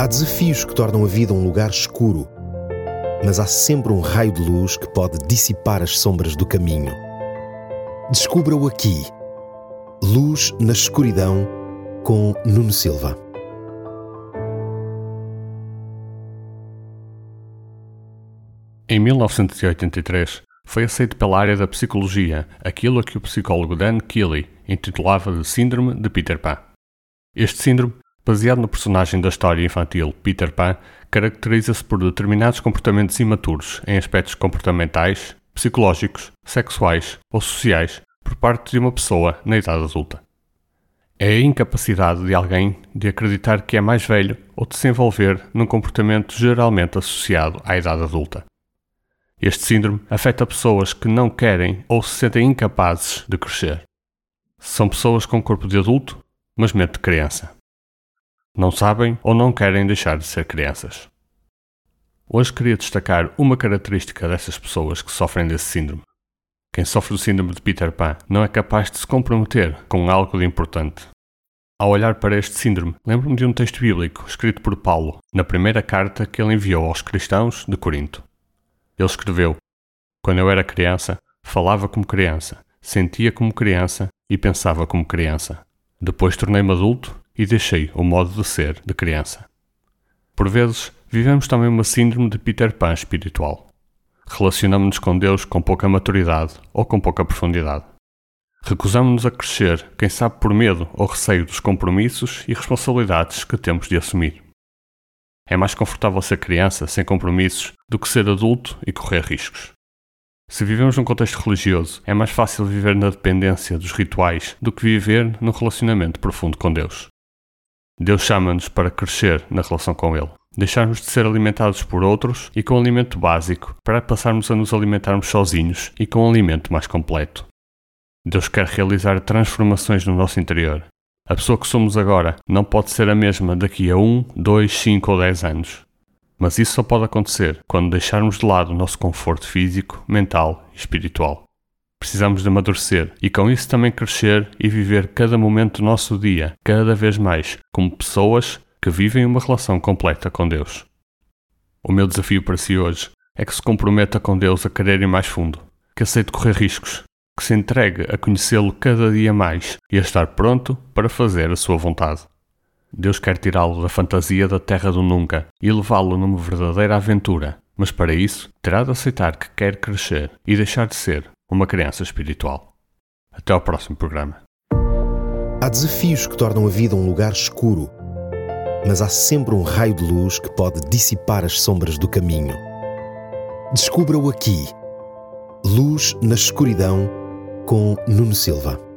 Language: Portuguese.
Há desafios que tornam a vida um lugar escuro, mas há sempre um raio de luz que pode dissipar as sombras do caminho. Descubra-o aqui. Luz na escuridão com Nuno Silva. Em 1983, foi aceito pela área da psicologia aquilo a que o psicólogo Dan Keeley intitulava de Síndrome de Peter Pan. Este síndrome baseado no personagem da história infantil Peter Pan, caracteriza-se por determinados comportamentos imaturos em aspectos comportamentais, psicológicos, sexuais ou sociais por parte de uma pessoa na idade adulta. É a incapacidade de alguém de acreditar que é mais velho ou de se envolver num comportamento geralmente associado à idade adulta. Este síndrome afeta pessoas que não querem ou se sentem incapazes de crescer. São pessoas com corpo de adulto, mas mente de criança não sabem ou não querem deixar de ser crianças. Hoje queria destacar uma característica dessas pessoas que sofrem desse síndrome. Quem sofre do síndrome de Peter Pan não é capaz de se comprometer com algo de importante. Ao olhar para este síndrome, lembro-me de um texto bíblico escrito por Paulo na primeira carta que ele enviou aos cristãos de Corinto. Ele escreveu: Quando eu era criança, falava como criança, sentia como criança e pensava como criança. Depois tornei-me adulto e deixei o modo de ser de criança. Por vezes, vivemos também uma síndrome de Peter Pan espiritual. Relacionamos-nos com Deus com pouca maturidade ou com pouca profundidade. Recusamos-nos a crescer, quem sabe por medo ou receio dos compromissos e responsabilidades que temos de assumir. É mais confortável ser criança sem compromissos do que ser adulto e correr riscos. Se vivemos num contexto religioso, é mais fácil viver na dependência dos rituais do que viver num relacionamento profundo com Deus. Deus chama-nos para crescer na relação com Ele, deixarmos de ser alimentados por outros e com alimento básico, para passarmos a nos alimentarmos sozinhos e com um alimento mais completo. Deus quer realizar transformações no nosso interior. A pessoa que somos agora não pode ser a mesma daqui a 1, 2, 5 ou 10 anos. Mas isso só pode acontecer quando deixarmos de lado o nosso conforto físico, mental e espiritual. Precisamos de amadurecer e com isso também crescer e viver cada momento do nosso dia, cada vez mais, como pessoas que vivem uma relação completa com Deus. O meu desafio para si hoje é que se comprometa com Deus a querer ir mais fundo, que aceite correr riscos, que se entregue a conhecê-lo cada dia mais e a estar pronto para fazer a sua vontade. Deus quer tirá-lo da fantasia da terra do nunca e levá-lo numa verdadeira aventura, mas para isso terá de aceitar que quer crescer e deixar de ser uma criança espiritual. Até ao próximo programa. Há desafios que tornam a vida um lugar escuro, mas há sempre um raio de luz que pode dissipar as sombras do caminho. Descubra-o aqui. Luz na escuridão com Nuno Silva.